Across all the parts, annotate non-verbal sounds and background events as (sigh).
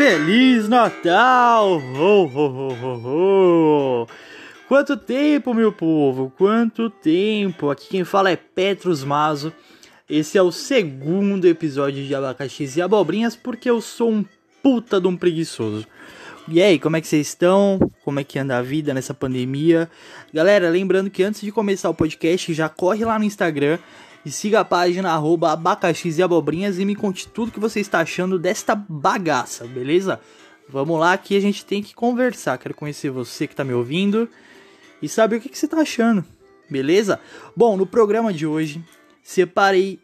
Feliz Natal! Quanto tempo, meu povo? Quanto tempo? Aqui quem fala é Petrus Mazo. Esse é o segundo episódio de Abacaxis e Abobrinhas porque eu sou um puta de um preguiçoso. E aí, como é que vocês estão? Como é que anda a vida nessa pandemia? Galera, lembrando que antes de começar o podcast, já corre lá no Instagram e siga a página arroba abacaxis e abobrinhas e me conte tudo que você está achando desta bagaça, beleza? Vamos lá que a gente tem que conversar. Quero conhecer você que está me ouvindo e saber o que, que você está achando, beleza? Bom, no programa de hoje, separei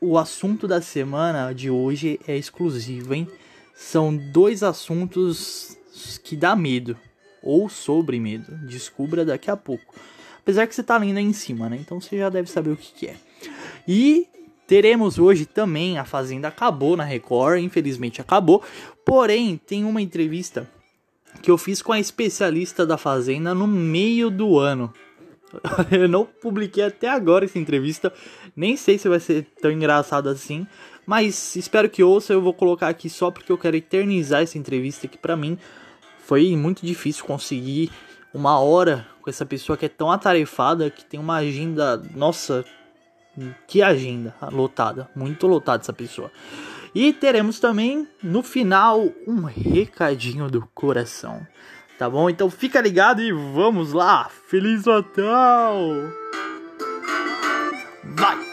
o assunto da semana de hoje é exclusivo, hein? São dois assuntos que dá medo ou sobre medo. Descubra daqui a pouco. Apesar que você tá lendo aí em cima, né? Então você já deve saber o que, que é. E teremos hoje também a Fazenda acabou na Record, infelizmente acabou. Porém, tem uma entrevista que eu fiz com a especialista da Fazenda no meio do ano. (laughs) Eu não publiquei até agora essa entrevista, nem sei se vai ser tão engraçado assim, mas espero que ouça. Eu vou colocar aqui só porque eu quero eternizar essa entrevista que para mim foi muito difícil conseguir uma hora com essa pessoa que é tão atarefada, que tem uma agenda, nossa, que agenda lotada, muito lotada essa pessoa. E teremos também no final um recadinho do coração. Tá bom? Então fica ligado e vamos lá! Feliz Natal! Vai!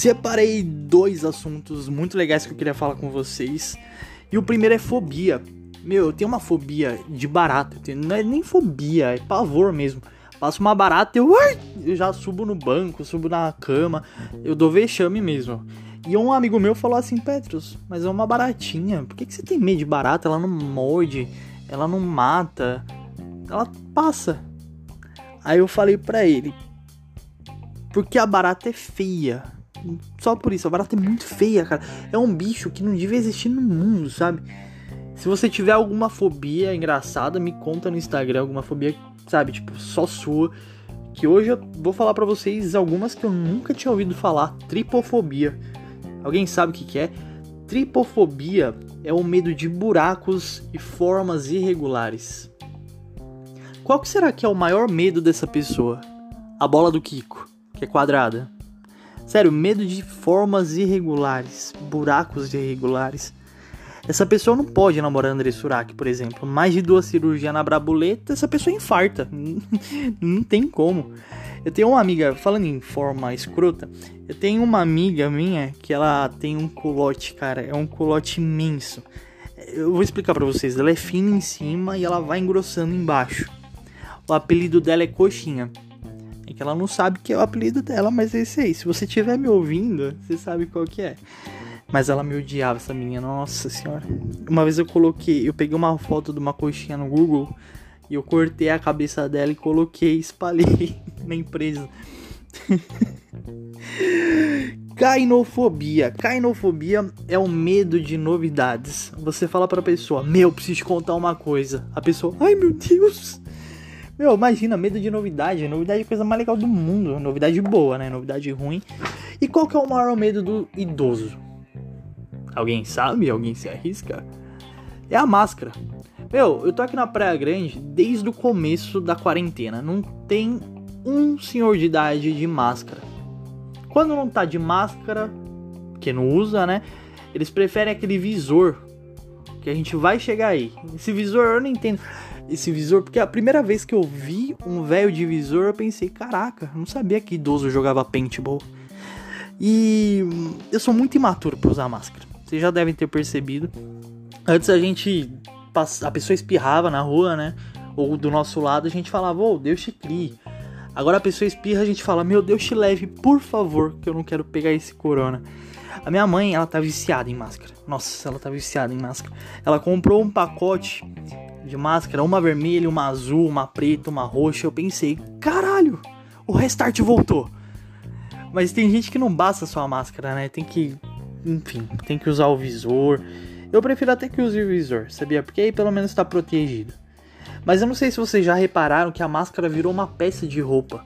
Separei dois assuntos muito legais que eu queria falar com vocês. E o primeiro é fobia. Meu, eu tenho uma fobia de barata. Tenho, não é nem fobia, é pavor mesmo. Passo uma barata, eu, eu já subo no banco, subo na cama. Eu dou vexame mesmo. E um amigo meu falou assim: Petrus, mas é uma baratinha. Por que, que você tem medo de barata? Ela não morde, ela não mata, ela passa. Aí eu falei pra ele: Porque a barata é feia. Só por isso, a barata é muito feia, cara. É um bicho que não devia existir no mundo, sabe? Se você tiver alguma fobia engraçada, me conta no Instagram alguma fobia, sabe, tipo, só sua. Que hoje eu vou falar para vocês algumas que eu nunca tinha ouvido falar. Tripofobia. Alguém sabe o que, que é? Tripofobia é o medo de buracos e formas irregulares. Qual que será que é o maior medo dessa pessoa? A bola do Kiko, que é quadrada. Sério, medo de formas irregulares, buracos irregulares. Essa pessoa não pode namorar André Surak, por exemplo. Mais de duas cirurgias na brabuleta, essa pessoa infarta. (laughs) não tem como. Eu tenho uma amiga, falando em forma escrota, eu tenho uma amiga minha que ela tem um culote, cara, é um culote imenso. Eu vou explicar para vocês, ela é fina em cima e ela vai engrossando embaixo. O apelido dela é Coxinha. Que ela não sabe que é o apelido dela, mas é esse aí. Se você estiver me ouvindo, você sabe qual que é. Mas ela me odiava, essa menina, nossa senhora. Uma vez eu coloquei, eu peguei uma foto de uma coxinha no Google e eu cortei a cabeça dela e coloquei, espalhei (laughs) na empresa. (laughs) Cainofobia. Cainofobia é o medo de novidades. Você fala pra pessoa, meu, preciso te contar uma coisa. A pessoa, ai meu Deus. Meu, imagina, medo de novidade. Novidade é a coisa mais legal do mundo. Novidade boa, né? Novidade ruim. E qual que é o maior medo do idoso? Alguém sabe? Alguém se arrisca? É a máscara. Meu, eu tô aqui na Praia Grande desde o começo da quarentena. Não tem um senhor de idade de máscara. Quando não tá de máscara, que não usa, né? Eles preferem aquele visor. Que a gente vai chegar aí. Esse visor eu não entendo. Esse visor, porque a primeira vez que eu vi um velho de visor, eu pensei, caraca, não sabia que idoso jogava paintball. E eu sou muito imaturo para usar máscara. Vocês já devem ter percebido. Antes a gente. A pessoa espirrava na rua, né? Ou do nosso lado a gente falava, ô, oh, Deus te crie. Agora a pessoa espirra, a gente fala, meu Deus te leve, por favor, que eu não quero pegar esse corona. A minha mãe, ela tá viciada em máscara. Nossa, ela tá viciada em máscara. Ela comprou um pacote de máscara, uma vermelha, uma azul, uma preta, uma roxa. Eu pensei, caralho, o restart voltou. Mas tem gente que não basta só a máscara, né? Tem que enfim, tem que usar o visor. Eu prefiro até que use o visor, sabia? Porque aí pelo menos está protegido. Mas eu não sei se vocês já repararam que a máscara virou uma peça de roupa.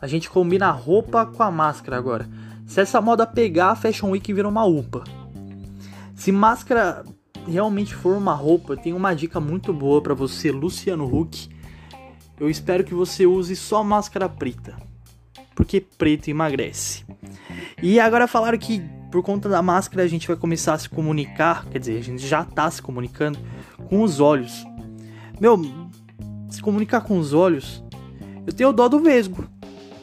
A gente combina a roupa com a máscara agora. Se essa moda pegar, a Fashion Week vira uma UPA. Se máscara realmente for uma roupa, tem uma dica muito boa para você, Luciano Huck. Eu espero que você use só máscara preta, porque preto emagrece. E agora falaram que por conta da máscara a gente vai começar a se comunicar, quer dizer, a gente já tá se comunicando com os olhos. Meu, se comunicar com os olhos, eu tenho dó do vesgo.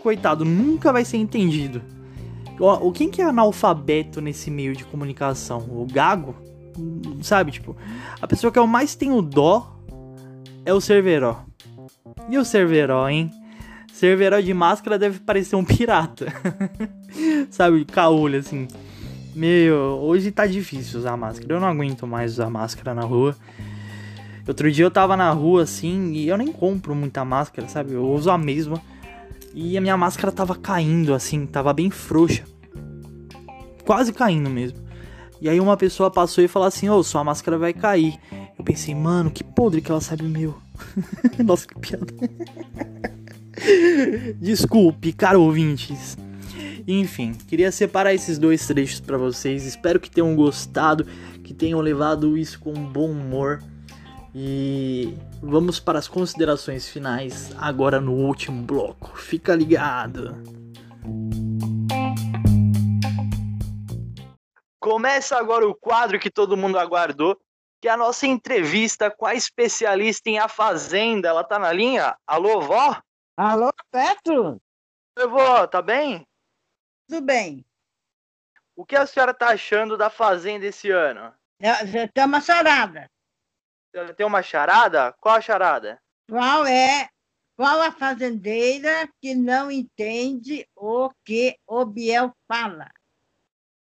Coitado, nunca vai ser entendido. O quem que é analfabeto nesse meio de comunicação? O gago? Sabe, tipo, a pessoa que eu mais tenho dó é o Cerveró. E o Cerveró, hein? Cerveró de máscara deve parecer um pirata. (laughs) Sabe, caolho assim. Meu, hoje tá difícil usar máscara. Eu não aguento mais usar máscara na rua. Outro dia eu tava na rua assim e eu nem compro muita máscara, sabe? Eu uso a mesma. E a minha máscara tava caindo assim, tava bem frouxa. Quase caindo mesmo. E aí uma pessoa passou e falou assim: Ô, oh, sua máscara vai cair. Eu pensei, mano, que podre que ela sabe o meu. (laughs) Nossa, que piada. (laughs) Desculpe, caro ouvintes. Enfim, queria separar esses dois trechos para vocês. Espero que tenham gostado, que tenham levado isso com bom humor. E vamos para as considerações finais agora no último bloco. Fica ligado. Começa agora o quadro que todo mundo aguardou, que é a nossa entrevista com a especialista em A Fazenda. Ela tá na linha? Alô, vó? Alô, Petro? Oi, vó, tá bem? Tudo bem. O que a senhora tá achando da Fazenda esse ano? É, tem uma charada. Tem uma charada? Qual a charada? Qual é qual a fazendeira que não entende o que o Biel fala?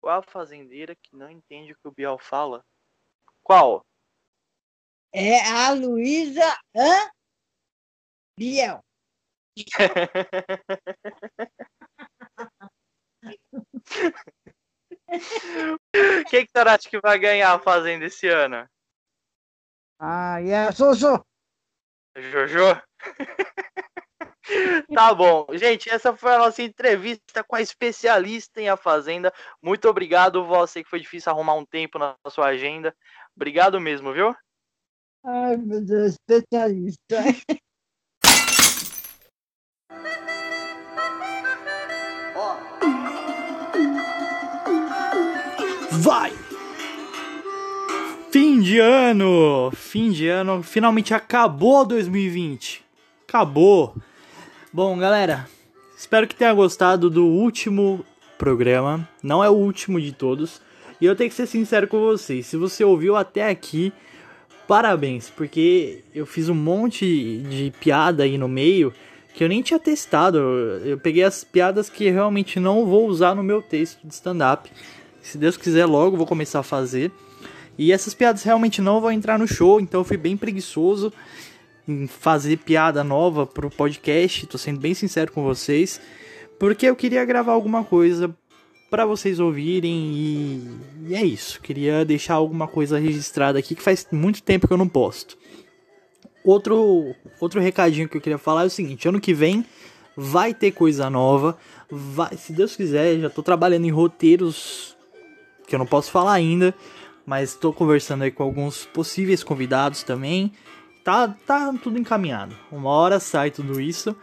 Qual a fazendeira que não entende o que o Biel fala? Qual? É a Luísa Hã? Biel. (laughs) Quem que você acha que vai ganhar a Fazenda esse ano? Ah, e é a Jojo. Jojo? Tá bom. Gente, essa foi a nossa entrevista com a especialista em A Fazenda. Muito obrigado, você que foi difícil arrumar um tempo na sua agenda. Obrigado mesmo, viu? Ai, meu Deus, especialista. Vai! Fim de ano! Fim de ano, finalmente acabou 2020. Acabou. Bom, galera, espero que tenha gostado do último programa. Não é o último de todos. E eu tenho que ser sincero com vocês. Se você ouviu até aqui, parabéns, porque eu fiz um monte de piada aí no meio que eu nem tinha testado. Eu peguei as piadas que realmente não vou usar no meu texto de stand-up. Se Deus quiser, logo vou começar a fazer. E essas piadas realmente não vão entrar no show, então eu fui bem preguiçoso fazer piada nova pro podcast. Tô sendo bem sincero com vocês, porque eu queria gravar alguma coisa para vocês ouvirem e... e é isso. Queria deixar alguma coisa registrada aqui que faz muito tempo que eu não posto. Outro outro recadinho que eu queria falar é o seguinte, ano que vem vai ter coisa nova. Vai, se Deus quiser, já tô trabalhando em roteiros que eu não posso falar ainda, mas estou conversando aí com alguns possíveis convidados também. Tá, tá tudo encaminhado. Uma hora sai tudo isso.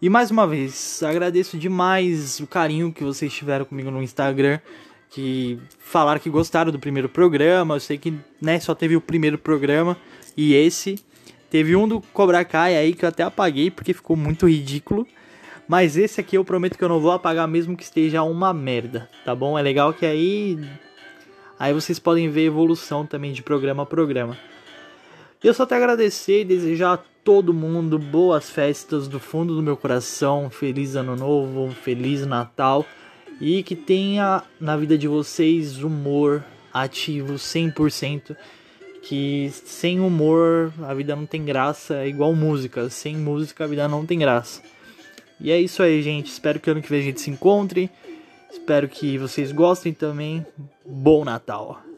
E mais uma vez, agradeço demais o carinho que vocês tiveram comigo no Instagram, que falaram que gostaram do primeiro programa. Eu sei que né, só teve o primeiro programa e esse. Teve um do Cobra Kai aí que eu até apaguei porque ficou muito ridículo. Mas esse aqui eu prometo que eu não vou apagar mesmo que esteja uma merda, tá bom? É legal que aí aí vocês podem ver a evolução também de programa a programa. Eu só te agradecer e desejar a todo mundo boas festas do fundo do meu coração, feliz ano novo, feliz Natal e que tenha na vida de vocês humor ativo 100%, que sem humor a vida não tem graça, é igual música, sem música a vida não tem graça. E é isso aí, gente. Espero que ano que vem a gente se encontre. Espero que vocês gostem também. Bom Natal!